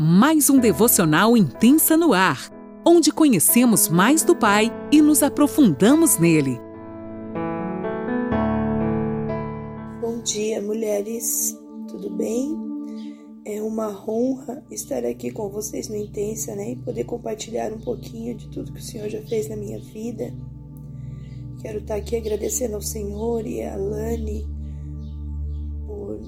mais um devocional intensa no ar, onde conhecemos mais do Pai e nos aprofundamos nele. Bom dia, mulheres. Tudo bem? É uma honra estar aqui com vocês no Intensa, né? E poder compartilhar um pouquinho de tudo que o Senhor já fez na minha vida. Quero estar aqui agradecendo ao Senhor e a Lani por,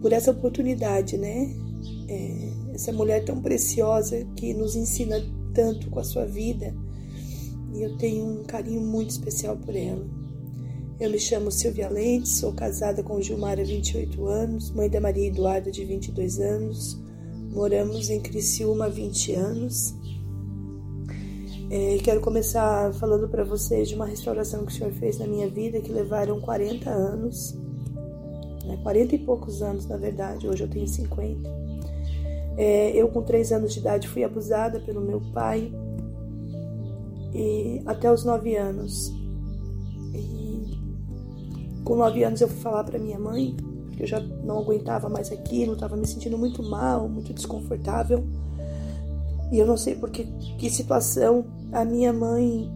por essa oportunidade, né? É, essa mulher tão preciosa que nos ensina tanto com a sua vida e eu tenho um carinho muito especial por ela. Eu me chamo Silvia Lentes, sou casada com Gilmar há 28 anos, mãe da Maria Eduarda de 22 anos, moramos em Criciúma há 20 anos. É, quero começar falando para vocês de uma restauração que o Senhor fez na minha vida que levaram 40 anos, né, 40 e poucos anos na verdade, hoje eu tenho 50. É, eu, com três anos de idade, fui abusada pelo meu pai e até os nove anos. E com nove anos eu fui falar para minha mãe, porque eu já não aguentava mais aquilo, estava me sentindo muito mal, muito desconfortável. E eu não sei por que, que situação a minha mãe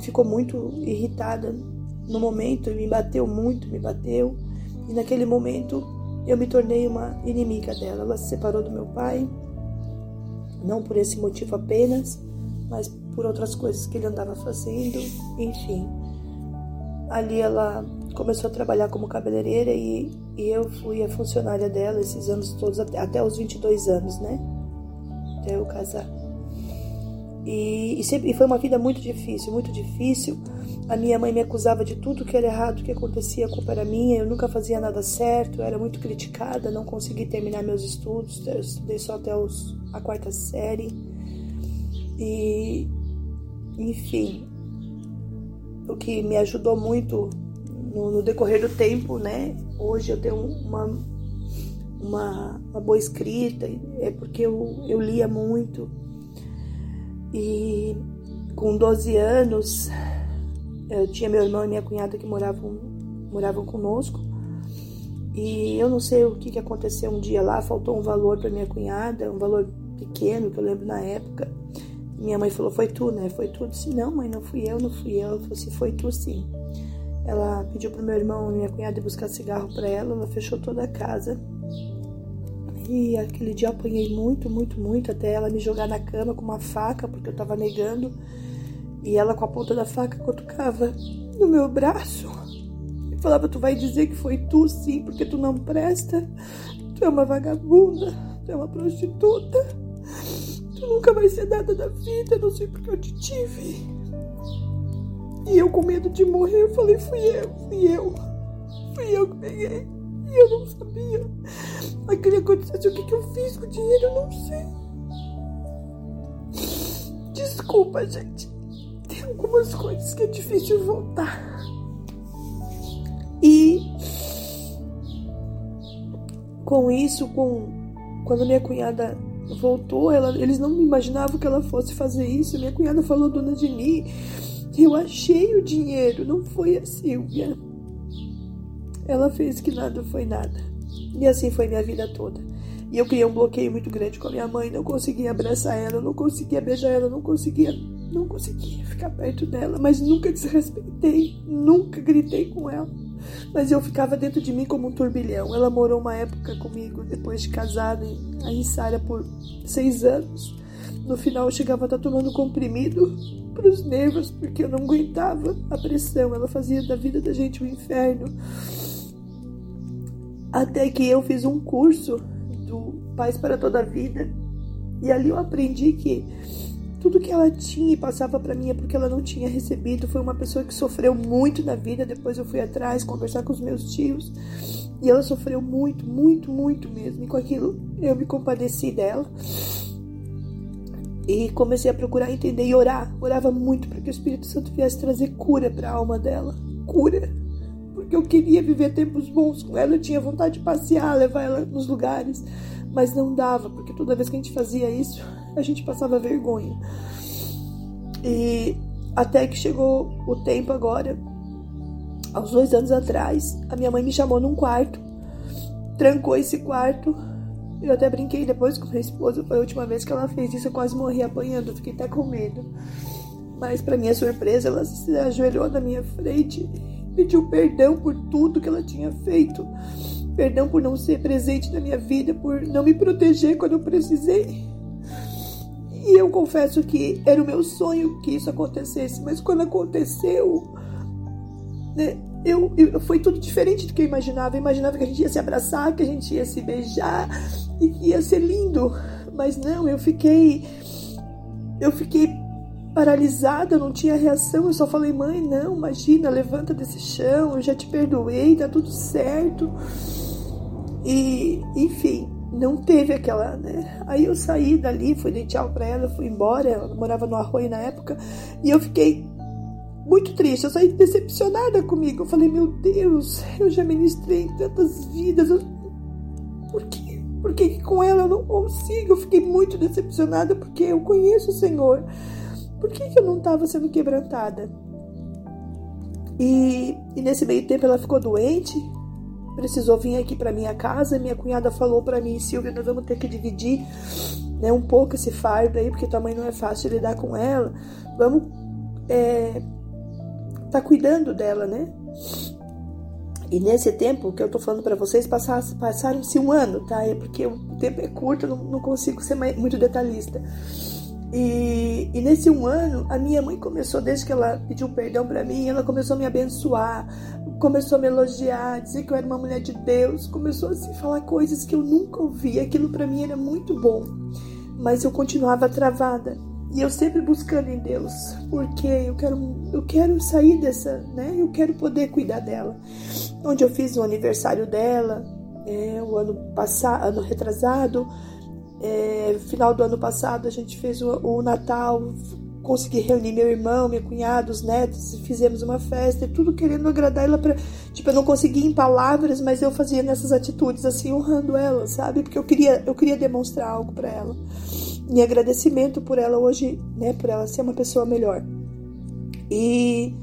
ficou muito irritada no momento me bateu muito, me bateu. E naquele momento eu me tornei uma inimiga dela. Ela se separou do meu pai, não por esse motivo apenas, mas por outras coisas que ele andava fazendo, enfim. Ali ela começou a trabalhar como cabeleireira e, e eu fui a funcionária dela esses anos todos, até, até os 22 anos, né? Até eu casar. E, e, sempre, e foi uma vida muito difícil, muito difícil. A minha mãe me acusava de tudo que era errado, que acontecia, a culpa era minha, eu nunca fazia nada certo, eu era muito criticada, não consegui terminar meus estudos, eu estudei só até os, a quarta série. E, enfim, o que me ajudou muito no, no decorrer do tempo, né? Hoje eu tenho uma, uma, uma boa escrita, é porque eu, eu lia muito e com 12 anos, eu tinha meu irmão e minha cunhada que moravam, moravam conosco. E eu não sei o que, que aconteceu um dia lá, faltou um valor para minha cunhada, um valor pequeno, que eu lembro na época. Minha mãe falou, foi tu, né? Foi tu? Eu disse, não, mãe, não fui eu, não fui eu. Ela falou assim, foi tu sim. Ela pediu pro meu irmão e minha cunhada buscar cigarro para ela, ela fechou toda a casa e aquele dia eu apanhei muito, muito, muito, até ela me jogar na cama com uma faca, porque eu tava negando. E ela com a ponta da faca cutucava no meu braço. E falava, tu vai dizer que foi tu sim, porque tu não presta. Tu é uma vagabunda, tu é uma prostituta. Tu nunca vai ser nada da vida, não sei porque eu te tive. E eu com medo de morrer, eu falei, fui eu, fui eu. Fui eu que peguei. E eu não sabia. Aquele acontecesse o que, que eu fiz com o dinheiro, eu não sei. Desculpa, gente. Algumas coisas que é difícil voltar. E com isso, com quando minha cunhada voltou, ela, eles não imaginavam que ela fosse fazer isso. Minha cunhada falou, dona Dini, eu achei o dinheiro, não foi a Silvia. Ela fez que nada foi nada. E assim foi minha vida toda. E eu criei um bloqueio muito grande com a minha mãe, não conseguia abraçar ela, não conseguia beijar ela, não conseguia, não conseguia ficar perto dela, mas nunca desrespeitei, nunca gritei com ela. Mas eu ficava dentro de mim como um turbilhão. Ela morou uma época comigo, depois de casada, em Sara por seis anos. No final eu chegava a estar tomando comprimido para os nervos, porque eu não aguentava a pressão. Ela fazia da vida da gente um inferno. Até que eu fiz um curso do Paz para Toda a Vida. E ali eu aprendi que tudo que ela tinha e passava para mim é porque ela não tinha recebido. Foi uma pessoa que sofreu muito na vida. Depois eu fui atrás conversar com os meus tios. E ela sofreu muito, muito, muito mesmo. E com aquilo eu me compadeci dela. E comecei a procurar entender e orar. Orava muito para que o Espírito Santo viesse trazer cura para a alma dela. Cura porque eu queria viver tempos bons com ela, eu tinha vontade de passear, levar ela nos lugares, mas não dava, porque toda vez que a gente fazia isso, a gente passava vergonha. E até que chegou o tempo agora, aos dois anos atrás, a minha mãe me chamou num quarto, trancou esse quarto Eu até brinquei depois com minha esposa, foi a última vez que ela fez isso, eu quase morri apanhando, fiquei até com medo. Mas, para minha surpresa, ela se ajoelhou na minha frente, pediu perdão por tudo que ela tinha feito. Perdão por não ser presente na minha vida, por não me proteger quando eu precisei. E eu confesso que era o meu sonho que isso acontecesse, mas quando aconteceu, né, eu, eu, foi tudo diferente do que eu imaginava. Eu imaginava que a gente ia se abraçar, que a gente ia se beijar e que ia ser lindo. Mas não, eu fiquei. Eu fiquei paralisada, não tinha reação. Eu só falei, mãe, não, imagina, levanta desse chão, eu já te perdoei, tá tudo certo. E, enfim, não teve aquela, né? Aí eu saí dali, fui dar tchau pra ela, fui embora. Ela morava no Arroio na época. E eu fiquei muito triste. Eu saí decepcionada comigo. Eu falei, meu Deus, eu já ministrei tantas vidas. Eu... Por quê? Por que com ela eu não consigo? Eu fiquei muito decepcionada porque eu conheço o Senhor. Por que, que eu não estava sendo quebrantada? E, e nesse meio tempo ela ficou doente precisou vir aqui para minha casa. Minha cunhada falou para mim, Silvia, nós vamos ter que dividir né, um pouco esse fardo aí, porque tua mãe não é fácil lidar com ela. Vamos é, tá cuidando dela, né? E nesse tempo que eu tô falando para vocês, passaram-se um ano, tá? É porque o tempo é curto, não, não consigo ser mais, muito detalhista. E, e, nesse um ano, a minha mãe começou, desde que ela pediu perdão para mim, ela começou a me abençoar, começou a me elogiar, dizer que eu era uma mulher de Deus, começou a assim, falar coisas que eu nunca ouvi. Aquilo para mim era muito bom, mas eu continuava travada. E eu sempre buscando em Deus, porque eu quero, eu quero sair dessa, né? Eu quero poder cuidar dela. Onde eu fiz o aniversário dela, é, o ano passado, ano retrasado, é, final do ano passado a gente fez o, o Natal, consegui reunir meu irmão, minha cunhada, os netos, fizemos uma festa, tudo querendo agradar ela para, tipo, eu não conseguia em palavras, mas eu fazia nessas atitudes assim, honrando ela, sabe? Porque eu queria, eu queria demonstrar algo para ela. Em agradecimento por ela hoje, né, por ela ser uma pessoa melhor. E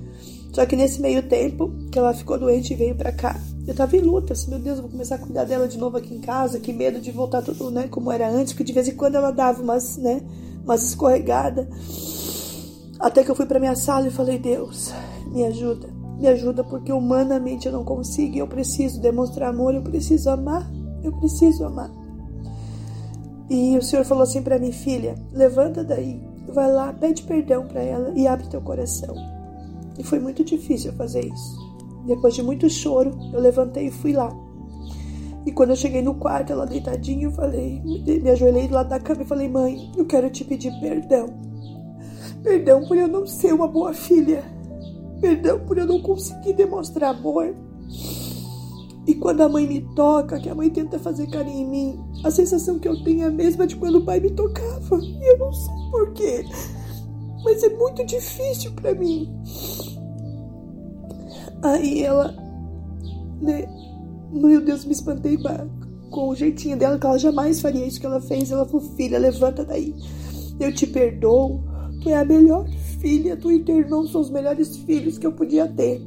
só que nesse meio tempo que ela ficou doente e veio para cá, eu tava em luta, assim, meu Deus, eu vou começar a cuidar dela de novo aqui em casa, que medo de voltar tudo, né, como era antes, porque de vez em quando ela dava umas, né, umas escorregadas. Até que eu fui para minha sala e falei: Deus, me ajuda, me ajuda, porque humanamente eu não consigo. Eu preciso demonstrar amor, eu preciso amar, eu preciso amar. E o Senhor falou assim para mim: Filha, levanta daí, vai lá, pede perdão para ela e abre teu coração. E foi muito difícil fazer isso. Depois de muito choro, eu levantei e fui lá. E quando eu cheguei no quarto, ela deitadinha, eu falei, me ajoelhei do lado da cama e falei: Mãe, eu quero te pedir perdão. Perdão por eu não ser uma boa filha. Perdão por eu não conseguir demonstrar amor. E quando a mãe me toca, que a mãe tenta fazer carinho em mim, a sensação que eu tenho é a mesma de quando o pai me tocava. E eu não sei porquê. Mas é muito difícil para mim. Aí ela, né? Meu Deus, me espantei com o jeitinho dela, que ela jamais faria isso que ela fez. Ela falou: Filha, levanta daí. Eu te perdoo. Tu é a melhor filha, tu e teu irmão são os melhores filhos que eu podia ter.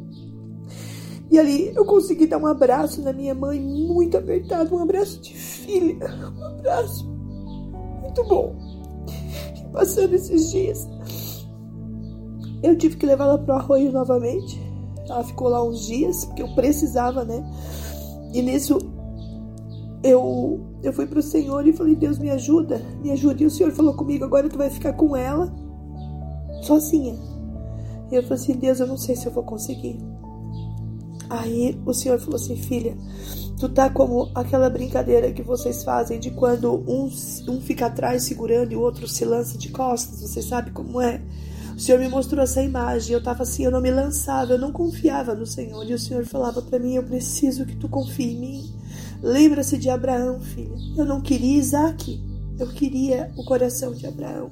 E ali eu consegui dar um abraço na minha mãe, muito apertado, um abraço de filha, um abraço muito bom. E passando esses dias, eu tive que levá-la pro arroio novamente. Ela ficou lá uns dias, porque eu precisava, né? E nisso eu, eu fui pro Senhor e falei, Deus me ajuda, me ajuda. E o Senhor falou comigo, agora tu vai ficar com ela sozinha. E eu falei assim: Deus, eu não sei se eu vou conseguir. Aí o Senhor falou assim: Filha, tu tá como aquela brincadeira que vocês fazem de quando um, um fica atrás segurando e o outro se lança de costas. Você sabe como é? O Senhor me mostrou essa imagem. Eu tava assim, eu não me lançava, eu não confiava no Senhor. E o Senhor falava para mim: Eu preciso que tu confie em mim. Lembra-se de Abraão, filha. Eu não queria Isaac, eu queria o coração de Abraão.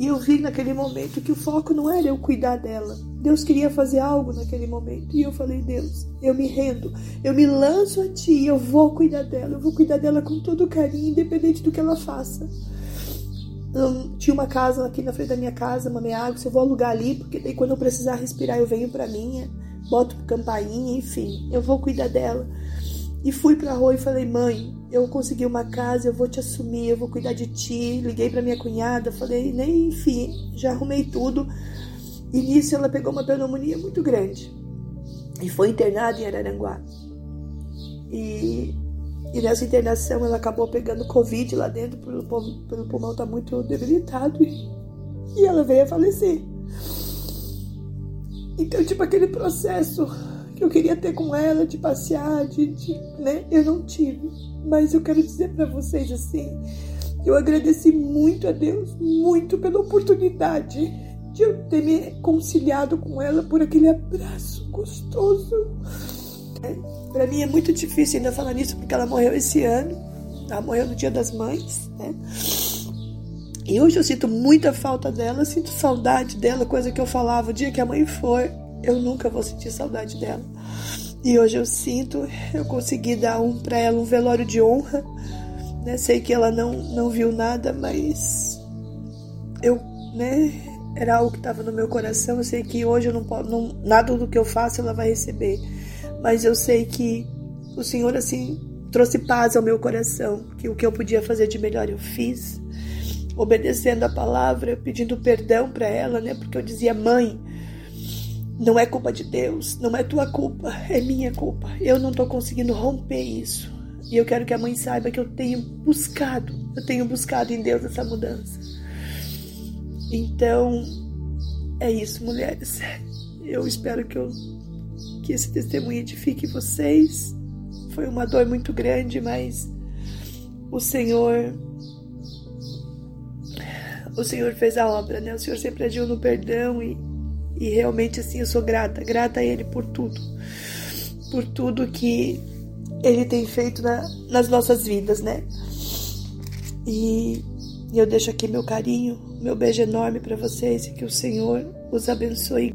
E eu vi naquele momento que o foco não era eu cuidar dela. Deus queria fazer algo naquele momento. E eu falei, Deus, eu me rendo, eu me lanço a ti, eu vou cuidar dela, eu vou cuidar dela com todo carinho, independente do que ela faça. Eu tinha uma casa aqui na frente da minha casa, uma meia água, eu vou alugar ali, porque daí quando eu precisar respirar eu venho pra minha, boto campainha, enfim, eu vou cuidar dela. E fui pra rua e falei, mãe, eu consegui uma casa, eu vou te assumir, eu vou cuidar de ti. Liguei pra minha cunhada, falei, nem enfim, já arrumei tudo. E nisso ela pegou uma pneumonia muito grande e foi internada em Araranguá. E, e nessa internação ela acabou pegando Covid lá dentro, pelo, pelo pulmão tá muito debilitado e, e ela veio a falecer. Então, tipo, aquele processo que eu queria ter com ela, de passear, de, de né? Eu não tive. Mas eu quero dizer para vocês assim, eu agradeci muito a Deus, muito pela oportunidade de eu ter me conciliado com ela por aquele abraço gostoso. É, para mim é muito difícil ainda falar nisso porque ela morreu esse ano. Ela morreu no Dia das Mães, né? E hoje eu sinto muita falta dela, sinto saudade dela, coisa que eu falava o dia que a mãe for, eu nunca vou sentir saudade dela. E hoje eu sinto, eu consegui dar um para ela um velório de honra. Né? Sei que ela não não viu nada, mas eu, né, era algo que estava no meu coração. Eu sei que hoje eu não posso, não, nada do que eu faço ela vai receber, mas eu sei que o Senhor assim trouxe paz ao meu coração, que o que eu podia fazer de melhor eu fiz, obedecendo a palavra, pedindo perdão para ela, né? Porque eu dizia, mãe, não é culpa de Deus, não é tua culpa, é minha culpa. Eu não estou conseguindo romper isso. E eu quero que a mãe saiba que eu tenho buscado, eu tenho buscado em Deus essa mudança. Então, é isso, mulheres. Eu espero que, eu, que esse testemunho edifique vocês. Foi uma dor muito grande, mas o Senhor o Senhor fez a obra, né? O Senhor sempre agiu no perdão e e realmente assim eu sou grata, grata a Ele por tudo, por tudo que Ele tem feito na, nas nossas vidas, né? E eu deixo aqui meu carinho, meu beijo enorme para vocês e que o Senhor os abençoe